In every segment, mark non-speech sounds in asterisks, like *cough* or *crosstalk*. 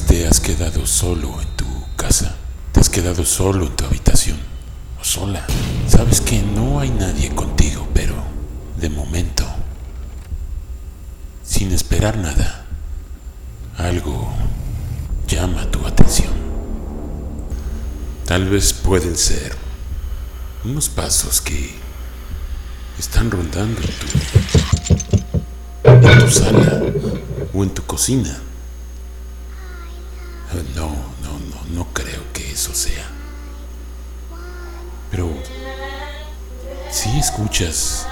te has quedado solo en tu casa? ¿Te has quedado solo en tu habitación? ¿O sola? Sabes que no hay nadie contigo, pero de momento, sin esperar nada, algo llama tu atención. Tal vez pueden ser unos pasos que están rondando tu, en tu sala o en tu cocina. No, no, no, no creo que eso sea. Pero si escuchas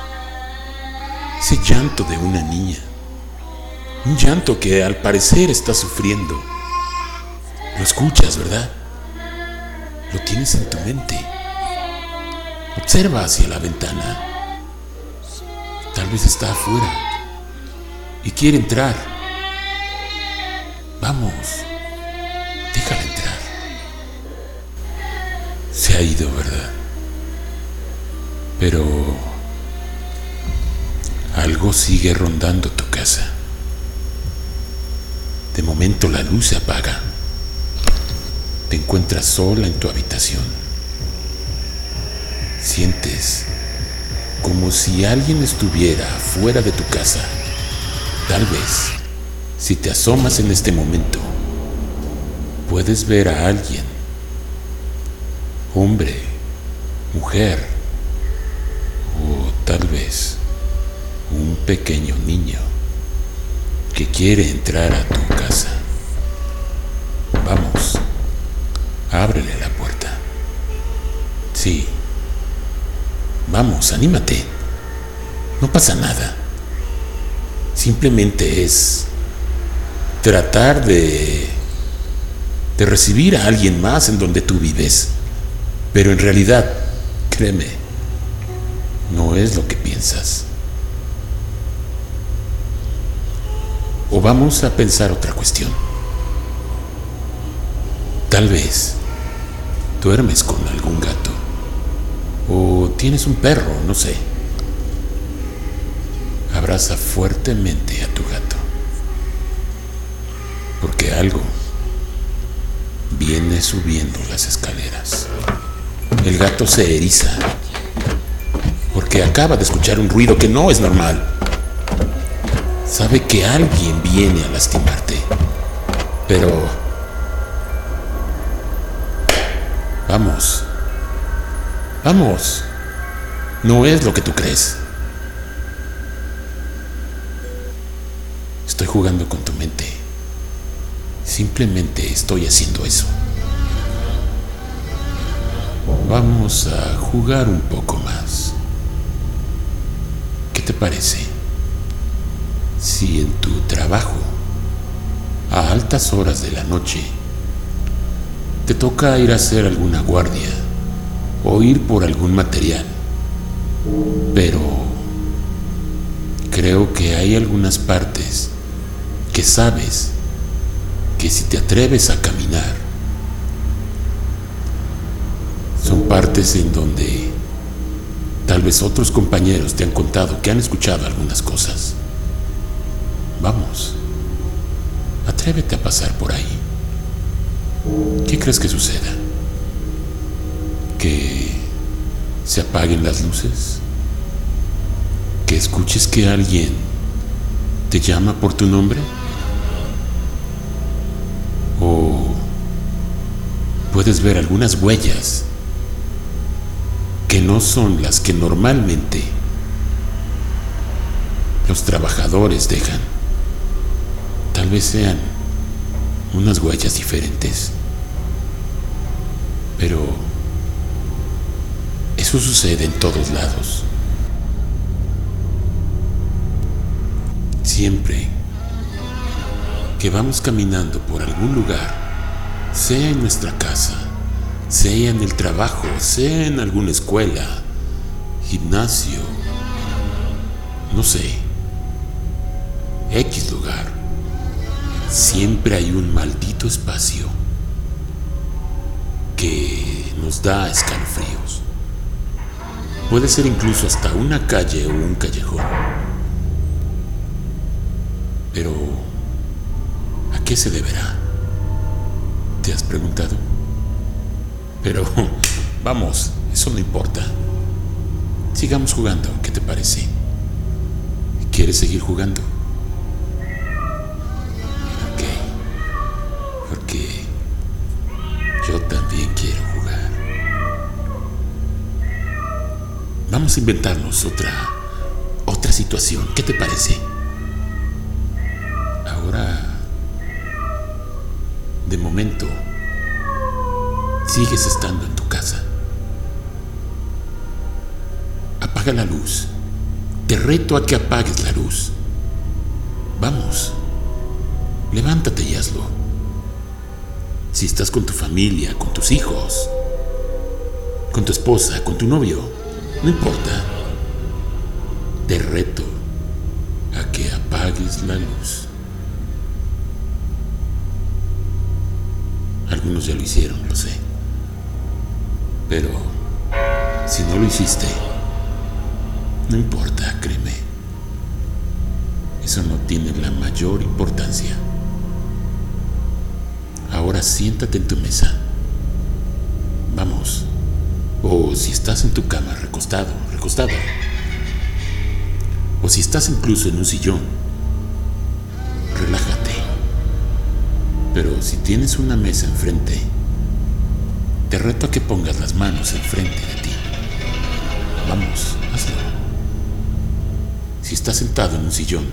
ese llanto de una niña, un llanto que al parecer está sufriendo. Lo escuchas, ¿verdad? Lo tienes en tu mente. Observa hacia la ventana. Tal vez está afuera y quiere entrar. Vamos, Se ha ido, ¿verdad? Pero algo sigue rondando tu casa. De momento la luz se apaga. Te encuentras sola en tu habitación. Sientes como si alguien estuviera fuera de tu casa. Tal vez, si te asomas en este momento, puedes ver a alguien. Hombre, mujer, o tal vez un pequeño niño que quiere entrar a tu casa. Vamos, ábrele la puerta. Sí. Vamos, anímate. No pasa nada. Simplemente es tratar de de recibir a alguien más en donde tú vives. Pero en realidad, créeme, no es lo que piensas. O vamos a pensar otra cuestión. Tal vez duermes con algún gato. O tienes un perro, no sé. Abraza fuertemente a tu gato. Porque algo viene subiendo las escaleras. El gato se eriza. Porque acaba de escuchar un ruido que no es normal sabe que alguien viene a lastimarte. Pero... Vamos. Vamos. No es lo que tú crees. Estoy jugando con tu mente. Simplemente estoy haciendo eso. Vamos a jugar un poco más. ¿Qué te parece? si en tu trabajo, a altas horas de la noche, te toca ir a hacer alguna guardia o ir por algún material, pero creo que hay algunas partes que sabes que si te atreves a caminar, son partes en donde tal vez otros compañeros te han contado que han escuchado algunas cosas. Vamos, atrévete a pasar por ahí. ¿Qué crees que suceda? ¿Que se apaguen las luces? ¿Que escuches que alguien te llama por tu nombre? ¿O puedes ver algunas huellas que no son las que normalmente los trabajadores dejan? Tal vez sean unas huellas diferentes. Pero eso sucede en todos lados. Siempre que vamos caminando por algún lugar, sea en nuestra casa, sea en el trabajo, sea en alguna escuela, gimnasio, no sé, X lugar, siempre hay un maldito espacio que nos da escalofríos. Puede ser incluso hasta una calle o un callejón. Pero, ¿a qué se deberá? te has preguntado? Pero *laughs* vamos, eso no importa. Sigamos jugando, ¿qué te parece? ¿Quieres seguir jugando? Ok, porque yo también quiero jugar. Vamos a inventarnos otra otra situación, ¿qué te parece? Ahora de momento sigues estando en tu casa. Apaga la luz. Te reto a que apagues la luz. Vamos. Levántate y hazlo. Si estás con tu familia, con tus hijos, con tu esposa, con tu novio, no importa. Te reto a que apagues la luz. Algunos ya lo hicieron, lo sé. Pero si no lo hiciste, no importa, créeme. Eso no tiene la mayor importancia. Ahora siéntate en tu mesa. Vamos. O si estás en tu cama recostado, recostado. O si estás incluso en un sillón, relájate. Pero si tienes una mesa enfrente, te reto a que pongas las manos enfrente de ti. Vamos, hazlo. Si estás sentado en un sillón,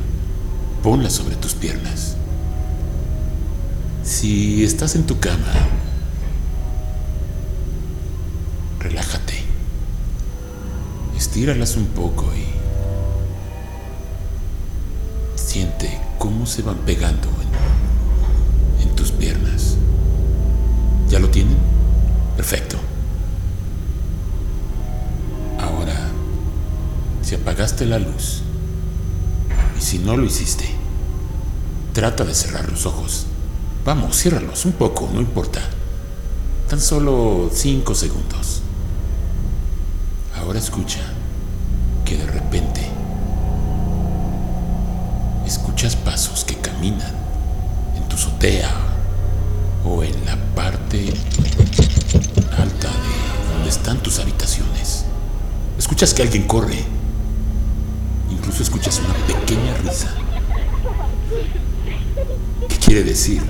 ponla sobre tus piernas. Si estás en tu cama, relájate. Estíralas un poco y siente cómo se van pegando en, en tus piernas. ¿Ya lo tienen? Perfecto. Ahora, si apagaste la luz, y si no lo hiciste, trata de cerrar los ojos. Vamos, ciérralos un poco, no importa. Tan solo cinco segundos. Ahora escucha que de repente escuchas pasos que caminan en tu azotea o en Escuchas que alguien corre. Incluso escuchas una pequeña risa. ¿Qué quiere decir?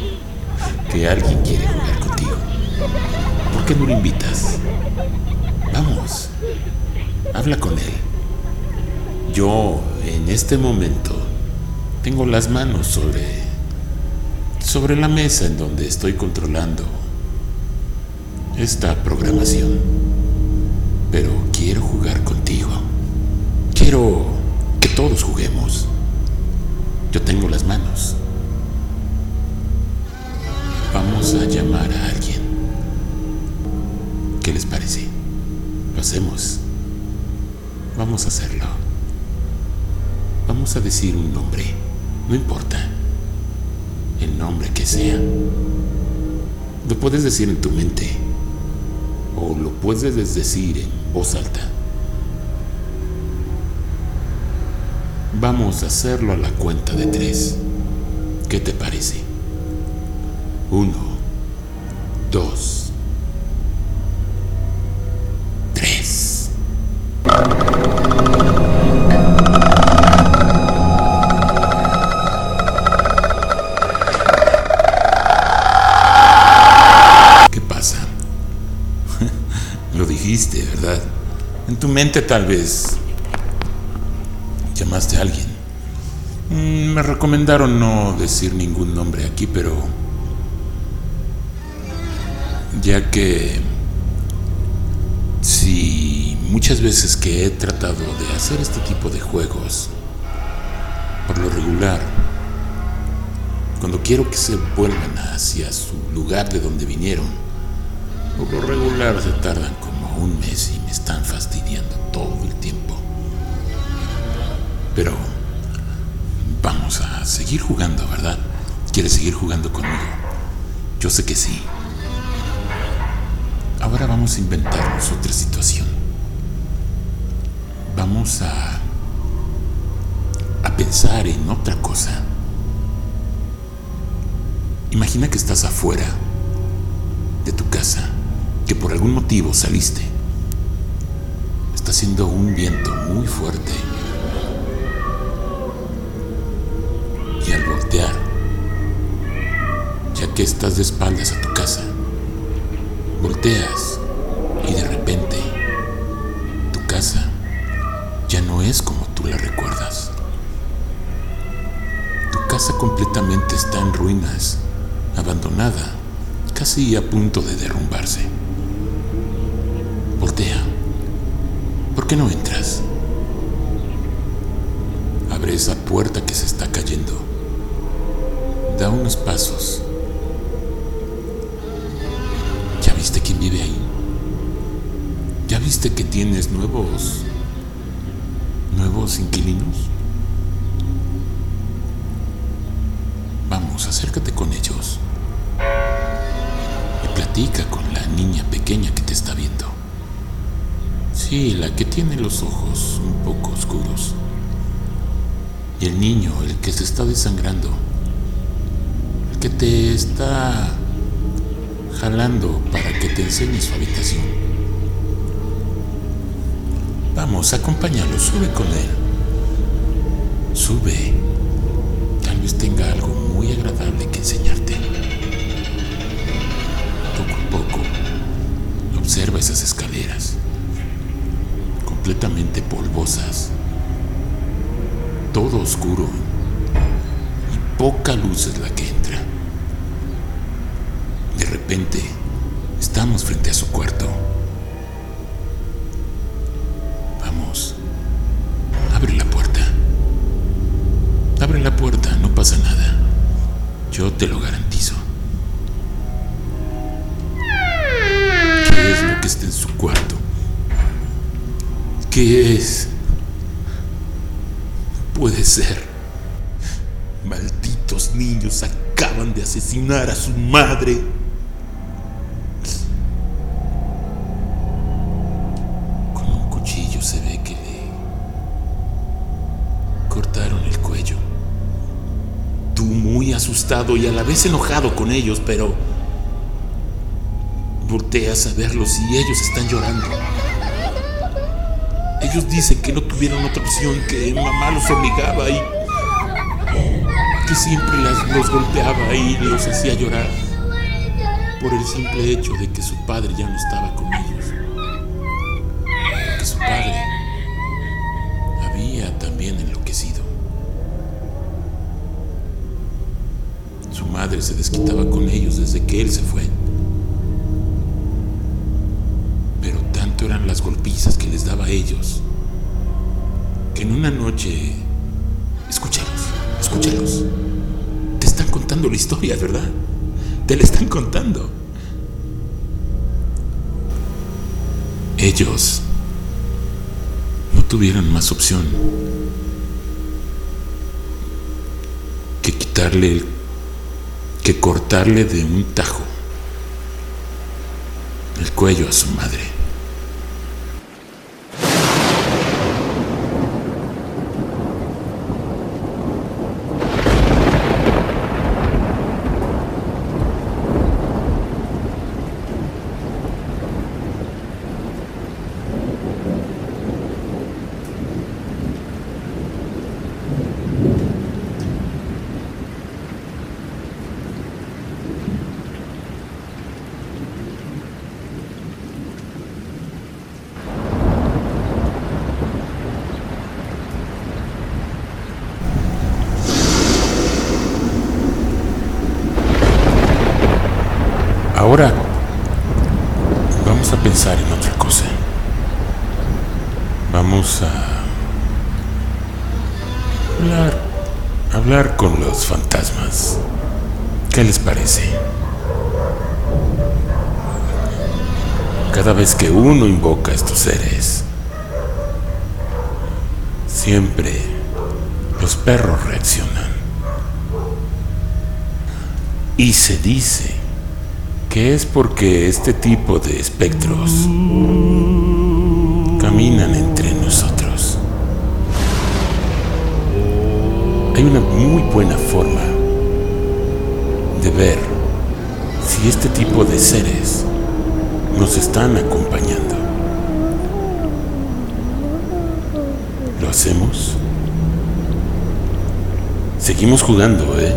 *laughs* que alguien quiere jugar contigo. ¿Por qué no lo invitas? Vamos, habla con él. Yo, en este momento, tengo las manos sobre sobre la mesa en donde estoy controlando esta programación. Pero quiero jugar contigo. Quiero que todos juguemos. Yo tengo las manos. Vamos a llamar a alguien. ¿Qué les parece? Lo hacemos. Vamos a hacerlo. Vamos a decir un nombre. No importa. El nombre que sea. Lo puedes decir en tu mente. O lo puedes decir en voz alta. Vamos a hacerlo a la cuenta de tres. ¿Qué te parece? Uno, dos, Tu mente tal vez llamaste a alguien. Mm, Me recomendaron no decir ningún nombre aquí, pero ya que si muchas veces que he tratado de hacer este tipo de juegos, por lo regular, cuando quiero que se vuelvan hacia su lugar de donde vinieron, por lo regular se tardan como un mes y me están fastidiando todo el tiempo. Pero vamos a seguir jugando, ¿verdad? ¿Quieres seguir jugando conmigo? Yo sé que sí. Ahora vamos a inventarnos otra situación. Vamos a a pensar en otra cosa. Imagina que estás afuera de tu casa, que por algún motivo saliste. Está haciendo un viento muy fuerte. Y al voltear, ya que estás de espaldas a tu casa, volteas y de repente tu casa ya no es como tú la recuerdas. Tu casa completamente está en ruinas, abandonada, casi a punto de derrumbarse. ¿Por qué no entras? Abre esa puerta que se está cayendo. Da unos pasos. ¿Ya viste quién vive ahí? ¿Ya viste que tienes nuevos nuevos inquilinos? Vamos, acércate con ellos y platica con la niña pequeña que te está viendo. Sí, la que tiene los ojos un poco oscuros. Y el niño, el que se está desangrando. El que te está jalando para que te enseñe su habitación. Vamos, acompáñalo, sube con él. Sube. Tal vez tenga algo muy agradable que enseñarte. Poco a poco, observa esas escaleras, completamente polvosas, todo oscuro y poca luz es la que entra. De repente, estamos frente a su cuarto. Vamos, abre la puerta. Abre la puerta, no pasa nada. Yo te lo garantizo. ¿Qué es? No puede ser. Malditos niños acaban de asesinar a su madre. Con un cuchillo se ve que le cortaron el cuello. Tú muy asustado y a la vez enojado con ellos, pero volteas a verlos y ellos están llorando. Ellos dicen que no tuvieron otra opción, que mamá los obligaba y que siempre los golpeaba y los hacía llorar por el simple hecho de que su padre ya no estaba con ellos. Que su padre había también enloquecido. Su madre se desquitaba con ellos desde que él se fue. Golpizas que les daba a ellos que en una noche... Escúchalos, escúchalos. Te están contando la historia, ¿verdad? Te la están contando. Ellos no tuvieron más opción que quitarle el que cortarle de un tajo el cuello a su madre. Ahora vamos a pensar en otra cosa. Vamos a hablar, hablar con los fantasmas. ¿Qué les parece? Cada vez que uno invoca a estos seres, siempre los perros reaccionan. Y se dice que es porque este tipo de espectros caminan entre nosotros. Hay una muy buena forma de ver si este tipo de seres nos están acompañando. ¿Lo hacemos? Seguimos jugando, ¿eh?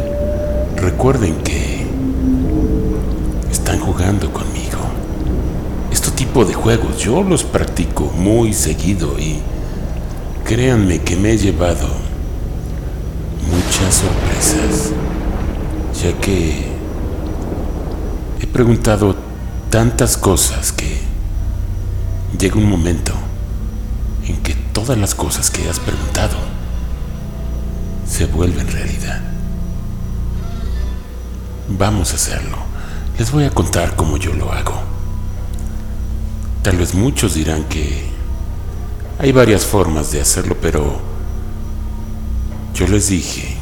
Recuerden que están jugando conmigo. Este tipo de juegos yo los practico muy seguido y créanme que me he llevado muchas sorpresas, ya que preguntado tantas cosas que llega un momento en que todas las cosas que has preguntado se vuelven realidad. Vamos a hacerlo. Les voy a contar cómo yo lo hago. Tal vez muchos dirán que hay varias formas de hacerlo, pero yo les dije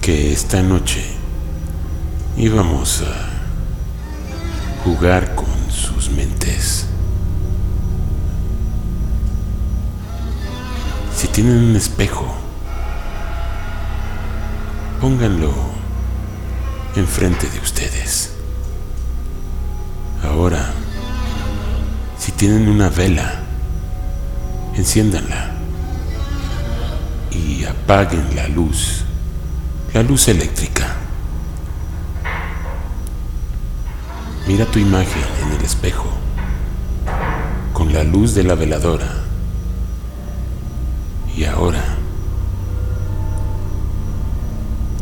que esta noche íbamos a jugar con sus mentes. Si tienen un espejo, pónganlo enfrente de ustedes. Ahora, si tienen una vela, enciéndanla y apaguen la luz, la luz eléctrica. Mira tu imagen en el espejo con la luz de la veladora. Y ahora,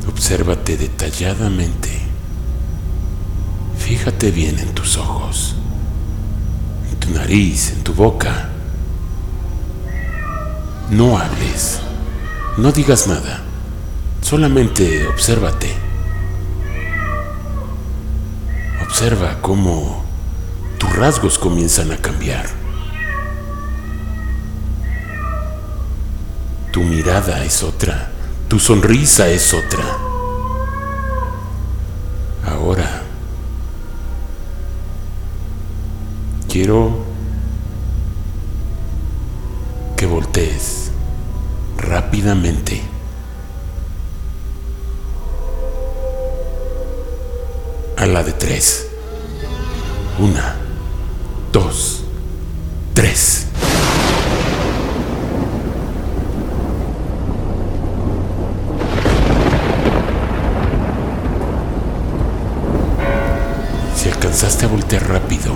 obsérvate detalladamente. Fíjate bien en tus ojos, en tu nariz, en tu boca. No hables, no digas nada, solamente obsérvate. Observa cómo tus rasgos comienzan a cambiar. Tu mirada es otra, tu sonrisa es otra. Ahora, quiero que voltees rápidamente. A la de tres. Una, dos, tres. Si alcanzaste a voltear rápido,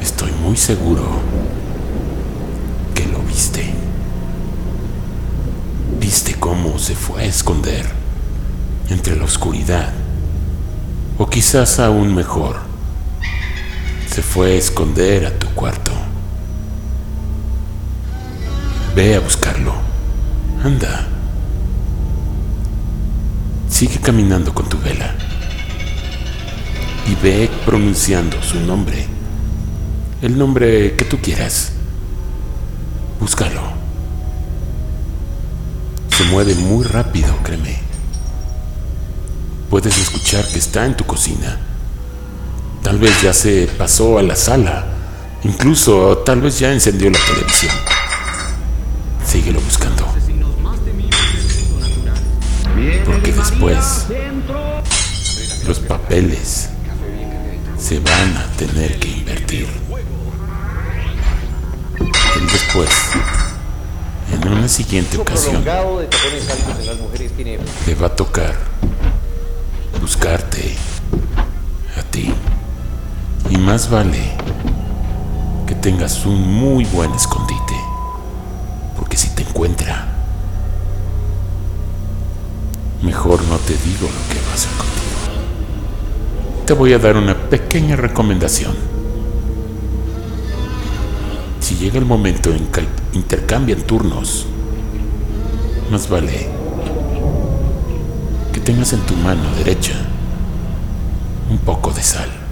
estoy muy seguro que lo viste. Viste cómo se fue a esconder entre la oscuridad. O quizás aún mejor, se fue a esconder a tu cuarto. Ve a buscarlo. Anda. Sigue caminando con tu vela. Y ve pronunciando su nombre. El nombre que tú quieras. Búscalo. Se mueve muy rápido, créeme. Puedes escuchar que está en tu cocina. Tal vez ya se pasó a la sala. Incluso tal vez ya encendió la televisión. Síguelo buscando. Porque después los papeles se van a tener que invertir. Y después, en una siguiente ocasión, le va a tocar buscarte a ti. Y más vale que tengas un muy buen escondite. Porque si te encuentra, mejor no te digo lo que va a hacer contigo. Te voy a dar una pequeña recomendación. Si llega el momento en que intercambian turnos, más vale que tengas en tu mano derecha un poco de sal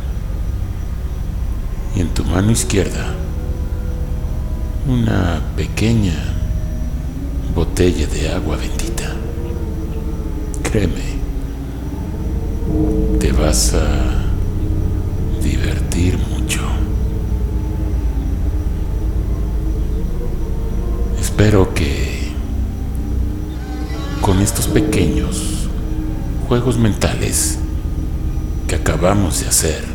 y en tu mano izquierda una pequeña botella de agua bendita. Créeme, te vas a divertir mucho. Espero que con estos pequeños juegos mentales que acabamos de hacer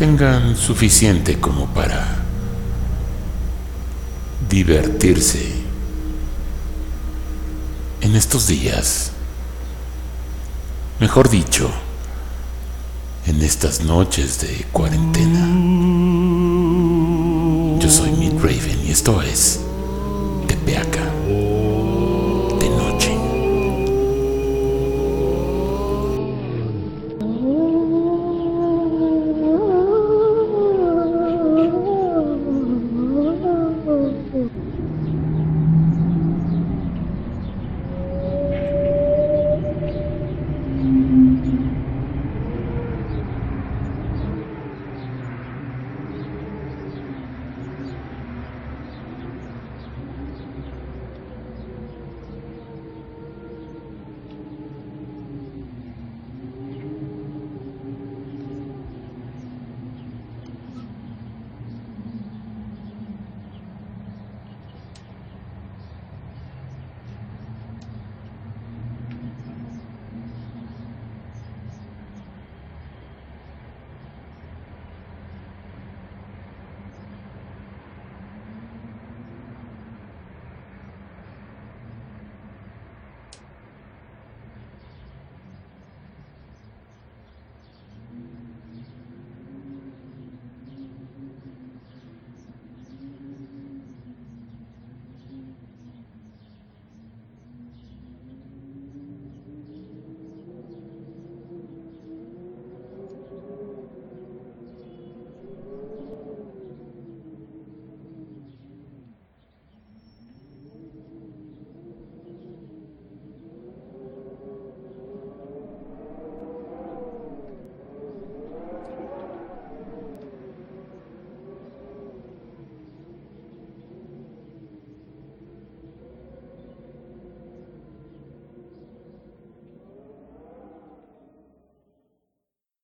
tengan suficiente como para divertirse en estos días. Mejor dicho, en estas noches de cuarentena. Yo soy Mick Raven y esto es